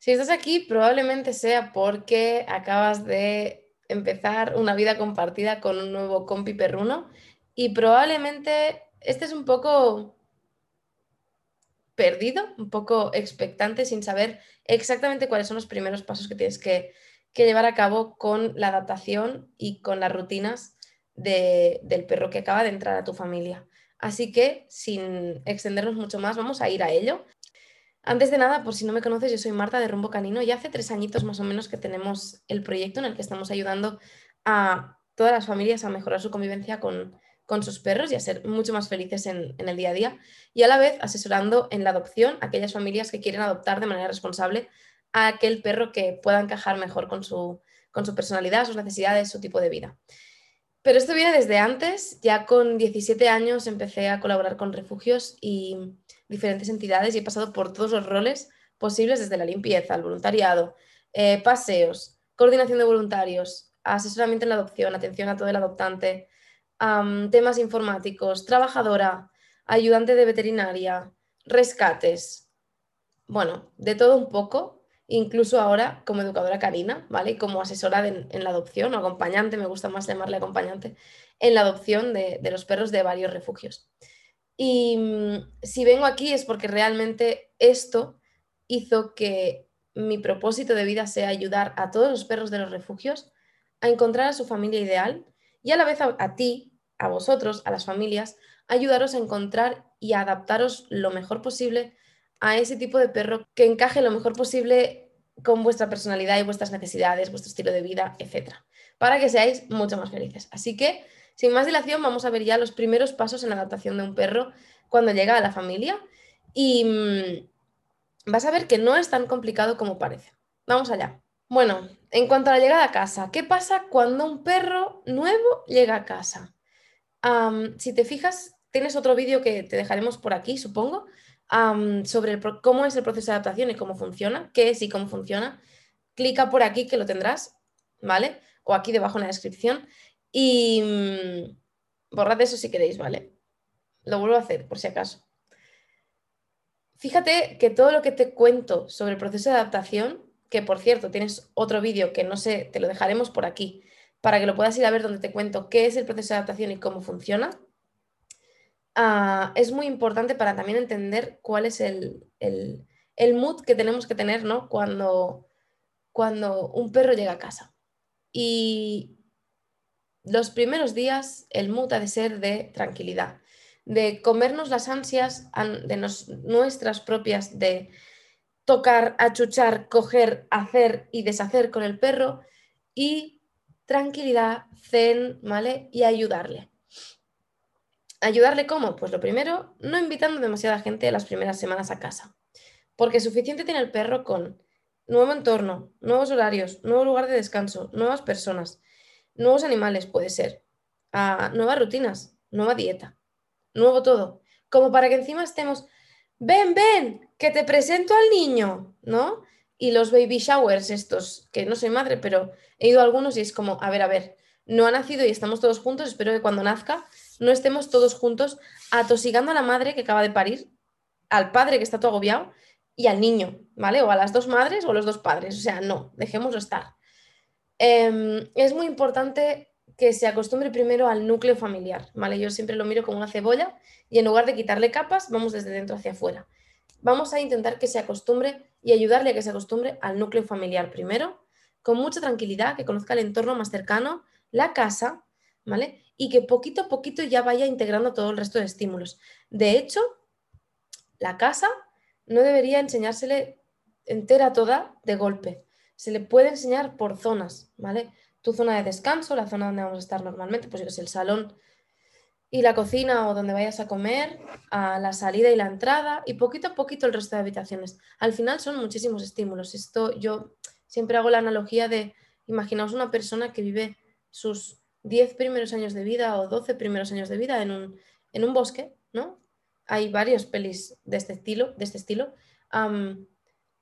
Si estás aquí, probablemente sea porque acabas de empezar una vida compartida con un nuevo compi perruno y probablemente estés un poco perdido, un poco expectante sin saber exactamente cuáles son los primeros pasos que tienes que, llevar a cabo con la adaptación y con las rutinas del perro que acaba de entrar a tu familia. Así que, sin extendernos mucho más, vamos a ir a ello. Antes de nada, por si no me conoces, yo soy Marta de Rumbo Canino y hace tres añitos más o menos que tenemos el proyecto en el que estamos ayudando a todas las familias a mejorar su convivencia con, sus perros y a ser mucho más felices en, el día a día y a la vez asesorando en la adopción a aquellas familias que quieren adoptar de manera responsable a aquel perro que pueda encajar mejor con su, con su personalidad, sus necesidades, su tipo de vida. Pero esto viene desde antes, ya con 17 años empecé a colaborar con refugios y diferentes entidades y he pasado por todos los roles posibles, desde la limpieza, el voluntariado, eh, paseos, coordinación de voluntarios, asesoramiento en la adopción, atención a todo el adoptante, temas informáticos, trabajadora, ayudante de veterinaria, rescates, bueno, de todo un poco, incluso ahora como educadora canina, ¿vale? Como asesora en la adopción o acompañante, me gusta más llamarle acompañante, en la adopción de los perros de varios refugios. Y mm, si vengo aquí es porque realmente esto hizo que mi propósito de vida sea ayudar a todos los perros de los refugios a encontrar a su familia ideal y a la vez a, ti, a vosotros, a las familias, ayudaros a encontrar y a adaptaros lo mejor posible a ese tipo de perro que encaje lo mejor posible con vuestra personalidad y vuestras necesidades, vuestro estilo de vida, etc. Para que seáis mucho más felices. Así que sin más dilación, vamos a ver ya los primeros pasos en la adaptación de un perro cuando llega a la familia y mm, vas a ver que no es tan complicado como parece. Vamos allá. Bueno, en cuanto a la llegada a casa, ¿qué pasa cuando un perro nuevo llega a casa? si te fijas, tienes otro vídeo que te dejaremos por aquí, supongo, sobre cómo es el proceso de adaptación y cómo funciona, qué es y cómo funciona. Clica por aquí que lo tendrás, ¿vale? O aquí debajo en la descripción. Y mm, borrad eso si queréis, ¿vale? Lo vuelvo a hacer por si acaso. Fíjate que todo lo que te cuento sobre el proceso de adaptación, que por cierto tienes otro vídeo que no sé, te lo dejaremos por aquí, para que lo puedas ir a ver donde te cuento qué es el proceso de adaptación y cómo funciona, ah, es muy importante para también entender cuál es el, el, mood que tenemos que tener ¿no? cuando, cuando un perro llega a casa. Y, los primeros días el mood ha de ser de tranquilidad, de comernos las ansias de nuestras propias de tocar, achuchar, coger, hacer y deshacer con el perro y tranquilidad, zen, ¿vale? Y ayudarle. ¿Ayudarle cómo? Pues lo primero, no invitando demasiada gente las primeras semanas a casa, porque suficiente tiene el perro con nuevo entorno, nuevos horarios, nuevo lugar de descanso, nuevas personas nuevos animales puede ser, a nuevas rutinas, nueva dieta, nuevo todo, como para que encima estemos, ven, ven, que te presento al niño, ¿no? Y los baby showers estos, que no soy madre, pero he ido a algunos y es como, a ver, a ver, no ha nacido y estamos todos juntos, espero que cuando nazca no estemos todos juntos atosigando a la madre que acaba de parir, al padre que está todo agobiado y al niño, ¿vale? O a las dos madres o a los dos padres, o sea, no, dejémoslo estar. Em, es muy importante que se acostumbre primero al núcleo familiar, ¿vale? Yo siempre lo miro como una cebolla y en lugar de quitarle capas, vamos desde dentro hacia afuera. Vamos a intentar que se acostumbre y ayudarle a que se acostumbre al núcleo familiar primero, con mucha tranquilidad, que conozca el entorno más cercano, la casa, ¿vale? Y que poquito a poquito ya vaya integrando todo el resto de estímulos. De hecho, la casa no debería enseñársele entera toda de golpe se le puede enseñar por zonas, ¿vale? Tu zona de descanso, la zona donde vamos a estar normalmente, pues es el salón y la cocina o donde vayas a comer, a la salida y la entrada y poquito a poquito el resto de habitaciones. Al final son muchísimos estímulos. Esto yo siempre hago la analogía de, imaginaos una persona que vive sus 10 primeros años de vida o 12 primeros años de vida en un, en un bosque, ¿no? Hay varios pelis de este estilo, de este estilo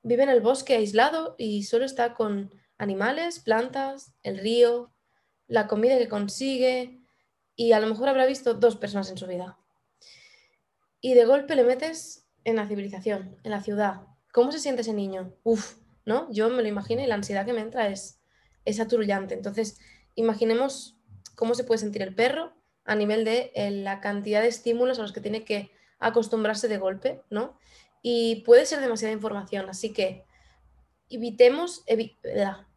vive en el bosque aislado y solo está con animales, plantas, el río, la comida que consigue y a lo mejor habrá visto dos personas en su vida. Y de golpe le metes en la civilización, en la ciudad. ¿Cómo se siente ese niño? Uf, ¿no? Yo me lo imagino y la ansiedad que me entra es, es aturullante. Entonces, imaginemos cómo se puede sentir el perro a nivel de eh, la cantidad de estímulos a los que tiene que acostumbrarse de golpe, ¿no? Y puede ser demasiada información, así que evitemos,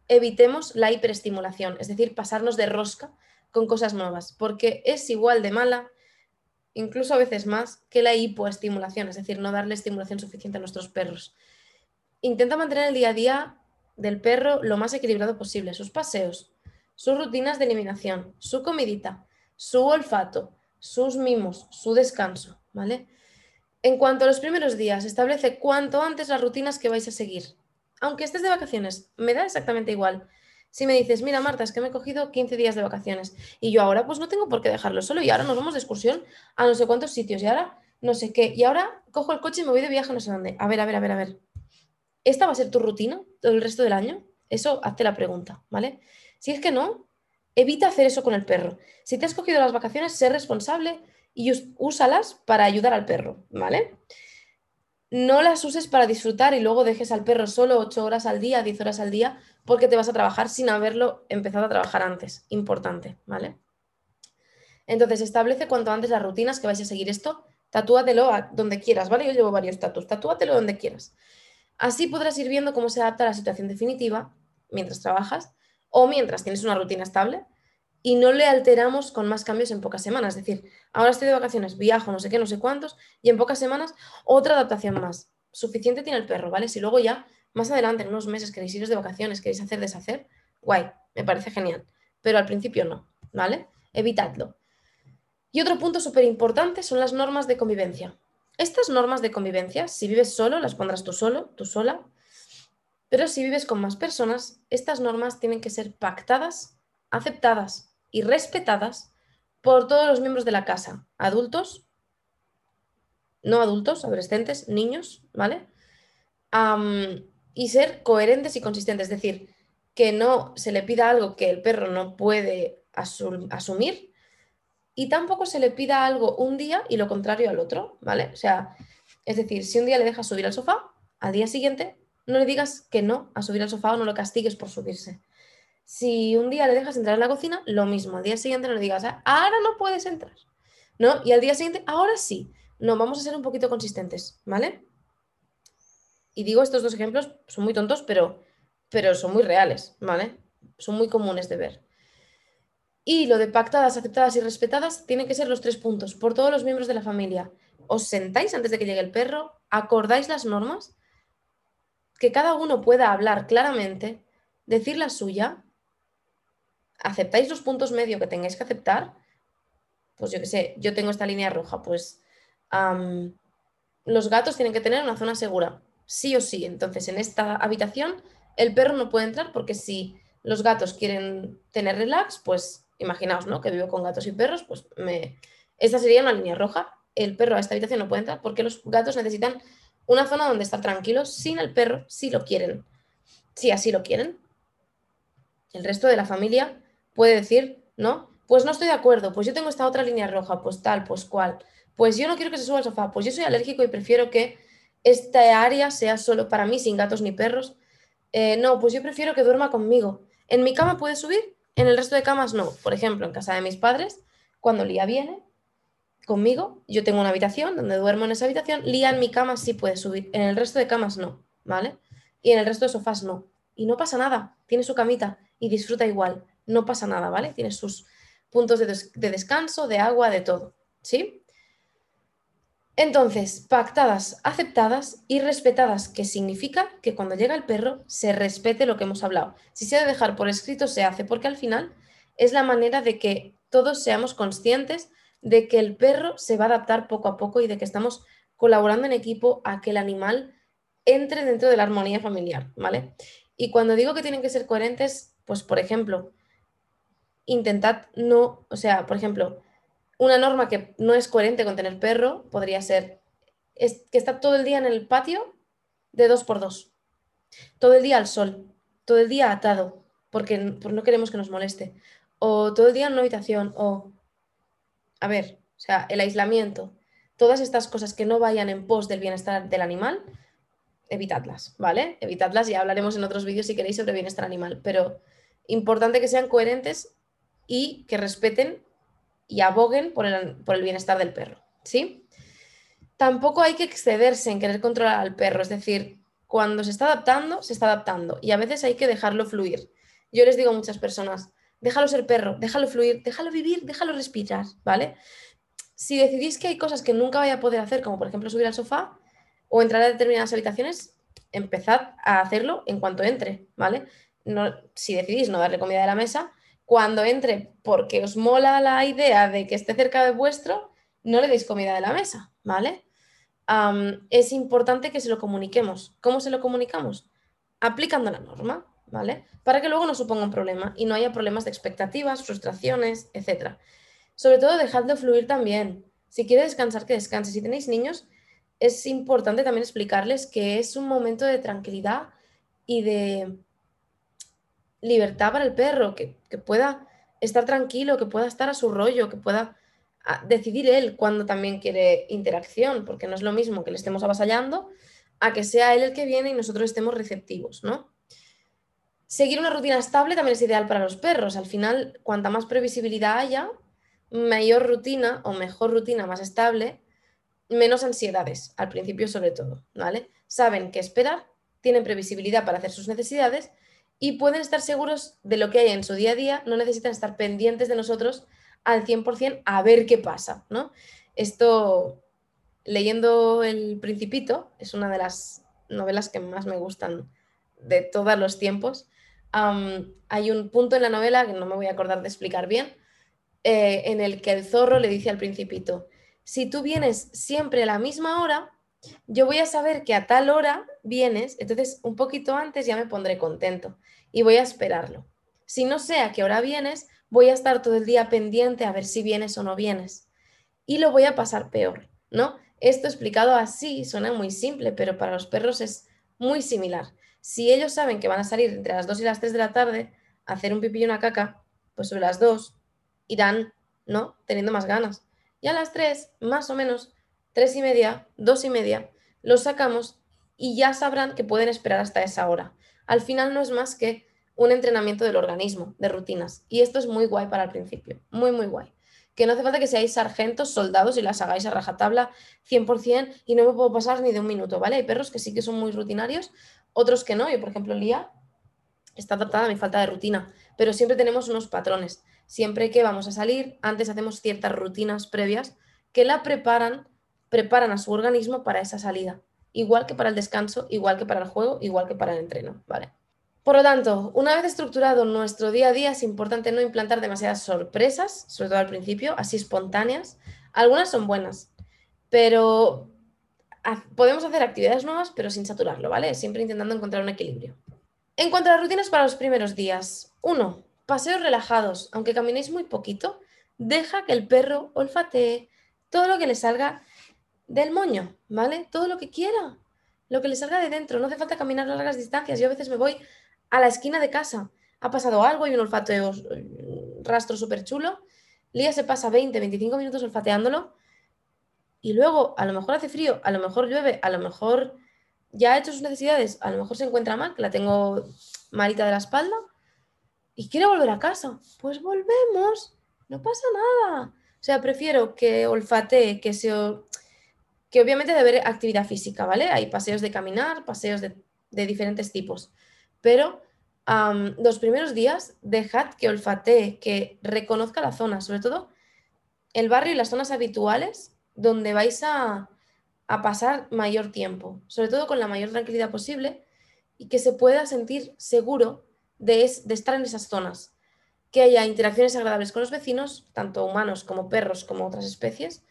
evitemos la hiperestimulación, es decir, pasarnos de rosca con cosas nuevas, porque es igual de mala, incluso a veces más, que la hipoestimulación, es decir, no darle estimulación suficiente a nuestros perros. Intenta mantener el día a día del perro lo más equilibrado posible, sus paseos, sus rutinas de eliminación, su comidita, su olfato, sus mimos, su descanso, ¿vale? En cuanto a los primeros días, establece cuanto antes las rutinas que vais a seguir. Aunque estés de vacaciones, me da exactamente igual. Si me dices, mira Marta, es que me he cogido 15 días de vacaciones y yo ahora pues no tengo por qué dejarlo solo y ahora nos vamos de excursión a no sé cuántos sitios y ahora no sé qué y ahora cojo el coche y me voy de viaje a no sé dónde. A ver, a ver, a ver, a ver. ¿Esta va a ser tu rutina todo el resto del año? Eso hazte la pregunta, ¿vale? Si es que no, evita hacer eso con el perro. Si te has cogido las vacaciones, sé responsable y úsalas para ayudar al perro, ¿vale? No las uses para disfrutar y luego dejes al perro solo 8 horas al día, 10 horas al día, porque te vas a trabajar sin haberlo empezado a trabajar antes. Importante, ¿vale? Entonces, establece cuanto antes las rutinas que vais a seguir esto. Tatúatelo donde quieras, ¿vale? Yo llevo varios tatuos. Tatúatelo donde quieras. Así podrás ir viendo cómo se adapta a la situación definitiva mientras trabajas o mientras tienes una rutina estable y no le alteramos con más cambios en pocas semanas. Es decir, ahora estoy de vacaciones, viajo, no sé qué, no sé cuántos, y en pocas semanas otra adaptación más. Suficiente tiene el perro, ¿vale? Si luego ya más adelante, en unos meses, queréis iros de vacaciones, queréis hacer, deshacer, guay, me parece genial. Pero al principio no, ¿vale? Evitadlo. Y otro punto súper importante son las normas de convivencia. Estas normas de convivencia, si vives solo, las pondrás tú solo, tú sola, pero si vives con más personas, estas normas tienen que ser pactadas, aceptadas y respetadas por todos los miembros de la casa, adultos, no adultos, adolescentes, niños, ¿vale? y ser coherentes y consistentes, es decir, que no se le pida algo que el perro no puede asumir y tampoco se le pida algo un día y lo contrario al otro, ¿vale? O sea, es decir, si un día le dejas subir al sofá, al día siguiente no le digas que no a subir al sofá o no lo castigues por subirse. Si un día le dejas entrar en la cocina, lo mismo. Al día siguiente no le digas, ah, ahora no puedes entrar. ¿No? Y al día siguiente, ahora sí. No, vamos a ser un poquito consistentes, ¿vale? Y digo, estos dos ejemplos son muy tontos, pero, pero son muy reales, ¿vale? Son muy comunes de ver. Y lo de pactadas, aceptadas y respetadas tienen que ser los tres puntos por todos los miembros de la familia. Os sentáis antes de que llegue el perro, acordáis las normas que cada uno pueda hablar claramente, decir la suya, aceptáis los puntos medio que tengáis que aceptar, pues yo qué sé, yo tengo esta línea roja, pues los gatos tienen que tener una zona segura, sí o sí. Entonces, en esta habitación el perro no puede entrar porque si los gatos quieren tener relax, pues imaginaos, ¿no? Que vivo con gatos y perros, pues me... esta sería una línea roja. El perro a esta habitación no puede entrar porque los gatos necesitan una zona donde estar tranquilos sin el perro si lo quieren, si así lo quieren. El resto de la familia puede decir, ¿no? Pues no estoy de acuerdo, pues yo tengo esta otra línea roja, pues tal, pues cual. Pues yo no quiero que se suba al sofá, pues yo soy alérgico y prefiero que esta área sea solo para mí, sin gatos ni perros. Eh, no, pues yo prefiero que duerma conmigo. ¿En mi cama puede subir? En el resto de camas no. Por ejemplo, en casa de mis padres, cuando Lía viene, conmigo, yo tengo una habitación donde duermo en esa habitación, Lía en mi cama sí puede subir, en el resto de camas no, ¿vale? Y en el resto de sofás no. Y no pasa nada, tiene su camita y disfruta igual, no pasa nada, ¿vale? Tiene sus puntos de, de descanso, de agua, de todo, ¿sí? Entonces, pactadas, aceptadas y respetadas, que significa que cuando llega el perro se respete lo que hemos hablado. Si se ha de dejar por escrito, se hace, porque al final es la manera de que todos seamos conscientes de que el perro se va a adaptar poco a poco y de que estamos colaborando en equipo a que el animal entre dentro de la armonía familiar, ¿vale? Y cuando digo que tienen que ser coherentes, pues por ejemplo, intentad no, o sea, por ejemplo, una norma que no es coherente con tener perro podría ser es que está todo el día en el patio de dos por dos, todo el día al sol, todo el día atado, porque no queremos que nos moleste, o todo el día en una habitación, o a ver, o sea, el aislamiento, todas estas cosas que no vayan en pos del bienestar del animal, evitadlas, ¿vale? Evitadlas, ya hablaremos en otros vídeos si queréis sobre bienestar animal, pero importante que sean coherentes y que respeten y aboguen por el, por el bienestar del perro, ¿sí? Tampoco hay que excederse en querer controlar al perro, es decir, cuando se está adaptando, se está adaptando y a veces hay que dejarlo fluir. Yo les digo a muchas personas, déjalo ser perro, déjalo fluir, déjalo vivir, déjalo respirar, ¿vale? Si decidís que hay cosas que nunca vaya a poder hacer, como por ejemplo subir al sofá o entrar a determinadas habitaciones, empezad a hacerlo en cuanto entre, ¿vale? No, si decidís no darle comida de la mesa, cuando entre porque os mola la idea de que esté cerca de vuestro, no le deis comida de la mesa, ¿vale? es importante que se lo comuniquemos. ¿Cómo se lo comunicamos? Aplicando la norma, ¿vale? Para que luego no suponga un problema y no haya problemas de expectativas, frustraciones, etc. Sobre todo, dejadlo fluir también. Si quiere descansar, que descanse. Si tenéis niños, es importante también explicarles que es un momento de tranquilidad y de libertad para el perro, que, pueda estar tranquilo, que pueda estar a su rollo, que pueda ah, decidir él cuando también quiere interacción, porque no es lo mismo que le estemos avasallando a que sea él el que viene y nosotros estemos receptivos, ¿no? Seguir una rutina estable también es ideal para los perros. Al final, cuanta más previsibilidad haya, mayor rutina o mejor rutina más estable, menos ansiedades, al principio sobre todo, ¿vale? Saben qué esperar, tienen previsibilidad para hacer sus necesidades y pueden estar seguros de lo que hay en su día a día, no necesitan estar pendientes de nosotros al 100% a ver qué pasa, ¿no? Esto, leyendo El Principito, es una de las novelas que más me gustan de todos los tiempos. hay un punto en la novela que no me voy a acordar de explicar bien, eh, en el que el zorro le dice al principito, si tú vienes siempre a la misma hora, yo voy a saber que a tal hora vienes, entonces un poquito antes ya me pondré contento y voy a esperarlo. Si no sé a qué hora vienes, voy a estar todo el día pendiente a ver si vienes o no vienes. Y lo voy a pasar peor, ¿no? Esto explicado así suena muy simple, pero para los perros es muy similar. Si ellos saben que van a salir entre las 2 y las 3 de la tarde a hacer un pipí y una caca, pues sobre las 2 irán, ¿no? Teniendo más ganas. Y a las 3, más o menos, tres y media, dos y media, los sacamos y ya sabrán que pueden esperar hasta esa hora. Al final no es más que un entrenamiento del organismo, de rutinas. Y esto es muy guay para el principio, muy, muy guay. Que no hace falta que seáis sargentos, soldados y las hagáis a rajatabla 100% y no me puedo pasar ni de un minuto, ¿vale? Hay perros que sí que son muy rutinarios, otros que no. Yo, por ejemplo, Lía está adaptada a mi falta de rutina, pero siempre tenemos unos patrones. Siempre que vamos a salir, antes hacemos ciertas rutinas previas que la preparan preparan a su organismo para esa salida, igual que para el descanso, igual que para el juego, igual que para el entreno, ¿vale? Por lo tanto, una vez estructurado nuestro día a día, es importante no implantar demasiadas sorpresas, sobre todo al principio, así espontáneas. Algunas son buenas, pero podemos hacer actividades nuevas, pero sin saturarlo, ¿vale? Siempre intentando encontrar un equilibrio. En cuanto a las rutinas para los primeros días, uno, paseos relajados, aunque caminéis muy poquito, deja que el perro olfatee todo lo que le salga del moño, ¿vale? Todo lo que quiera, lo que le salga de dentro, no hace falta caminar largas distancias. Yo a veces me voy a la esquina de casa, ha pasado algo, hay un olfato rastro súper chulo, Lía se pasa 20, 25 minutos olfateándolo y luego a lo mejor hace frío, a lo mejor llueve, a lo mejor ya ha hecho sus necesidades, a lo mejor se encuentra mal, que la tengo malita de la espalda y quiere volver a casa. Pues volvemos, no pasa nada. O sea, prefiero que olfatee, que se que obviamente debe haber actividad física, ¿vale? Hay paseos de caminar, paseos de, diferentes tipos, pero los primeros días dejad que olfatee, que reconozca la zona, sobre todo el barrio y las zonas habituales donde vais a, pasar mayor tiempo, sobre todo con la mayor tranquilidad posible y que se pueda sentir seguro de, de estar en esas zonas, que haya interacciones agradables con los vecinos, tanto humanos como perros como otras especies,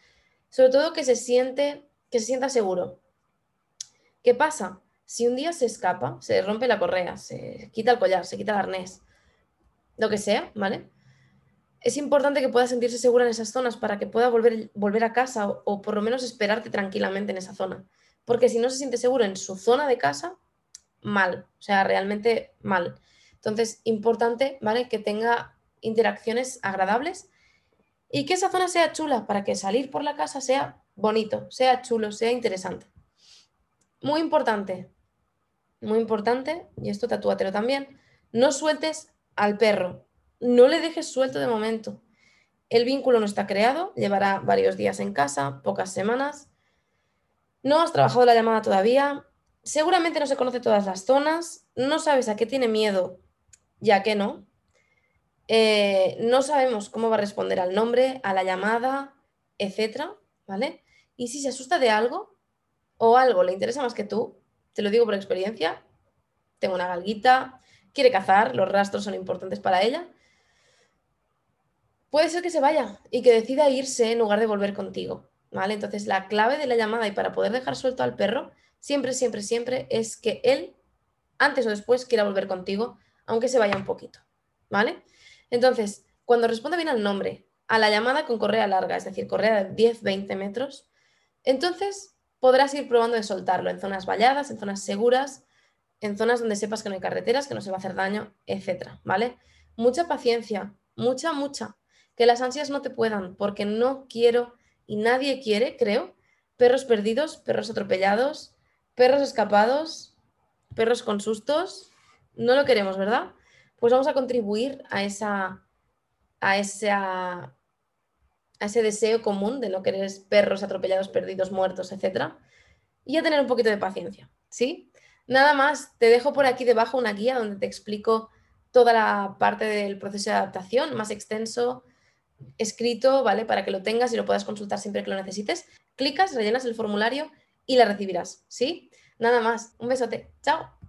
sobre todo que se siente que se sienta seguro. ¿Qué pasa? Si un día se escapa, se rompe la correa, se quita el collar, se quita el arnés, lo que sea, ¿vale? Es importante que pueda sentirse segura en esas zonas para que pueda volver, volver a casa o, o por lo menos esperarte tranquilamente en esa zona. Porque si no se siente seguro en su zona de casa, mal, o sea, realmente mal. Entonces, importante, ¿vale? Que tenga interacciones agradables y que esa zona sea chula para que salir por la casa sea bonito, sea chulo, sea interesante. Muy importante, muy importante, y esto tatúatelo también, no sueltes al perro, no le dejes suelto de momento. El vínculo no está creado, llevará varios días en casa, pocas semanas. No has trabajado la llamada todavía, seguramente no se conoce todas las zonas, no sabes a qué tiene miedo, ya que no. Eh, no sabemos cómo va a responder al nombre, a la llamada, etcétera, ¿vale? Y si se asusta de algo o algo le interesa más que tú, te lo digo por experiencia, tengo una galguita, quiere cazar, los rastros son importantes para ella, puede ser que se vaya y que decida irse en lugar de volver contigo, ¿vale? Entonces la clave de la llamada y para poder dejar suelto al perro, siempre, siempre, siempre es que él, antes o después, quiera volver contigo, aunque se vaya un poquito, ¿vale? Entonces, cuando responde bien al nombre, a la llamada con correa larga, es decir, correa de 10-20 metros, entonces podrás ir probando de soltarlo en zonas valladas, en zonas seguras, en zonas donde sepas que no hay carreteras, que no se va a hacer daño, etcétera, ¿vale? Mucha paciencia, mucha, mucha. Que las ansias no te puedan, porque no quiero y nadie quiere, creo, perros perdidos, perros atropellados, perros escapados, perros con sustos. No lo queremos, ¿verdad? Pues vamos a contribuir a esa a esa a ese deseo común de no querer perros atropellados, perdidos, muertos, etc. Y a tener un poquito de paciencia, ¿sí? Nada más, te dejo por aquí debajo una guía donde te explico toda la parte del proceso de adaptación, más extenso, escrito, ¿vale? Para que lo tengas y lo puedas consultar siempre que lo necesites. Clicas, rellenas el formulario y la recibirás, ¿sí? Nada más, un besote, chao.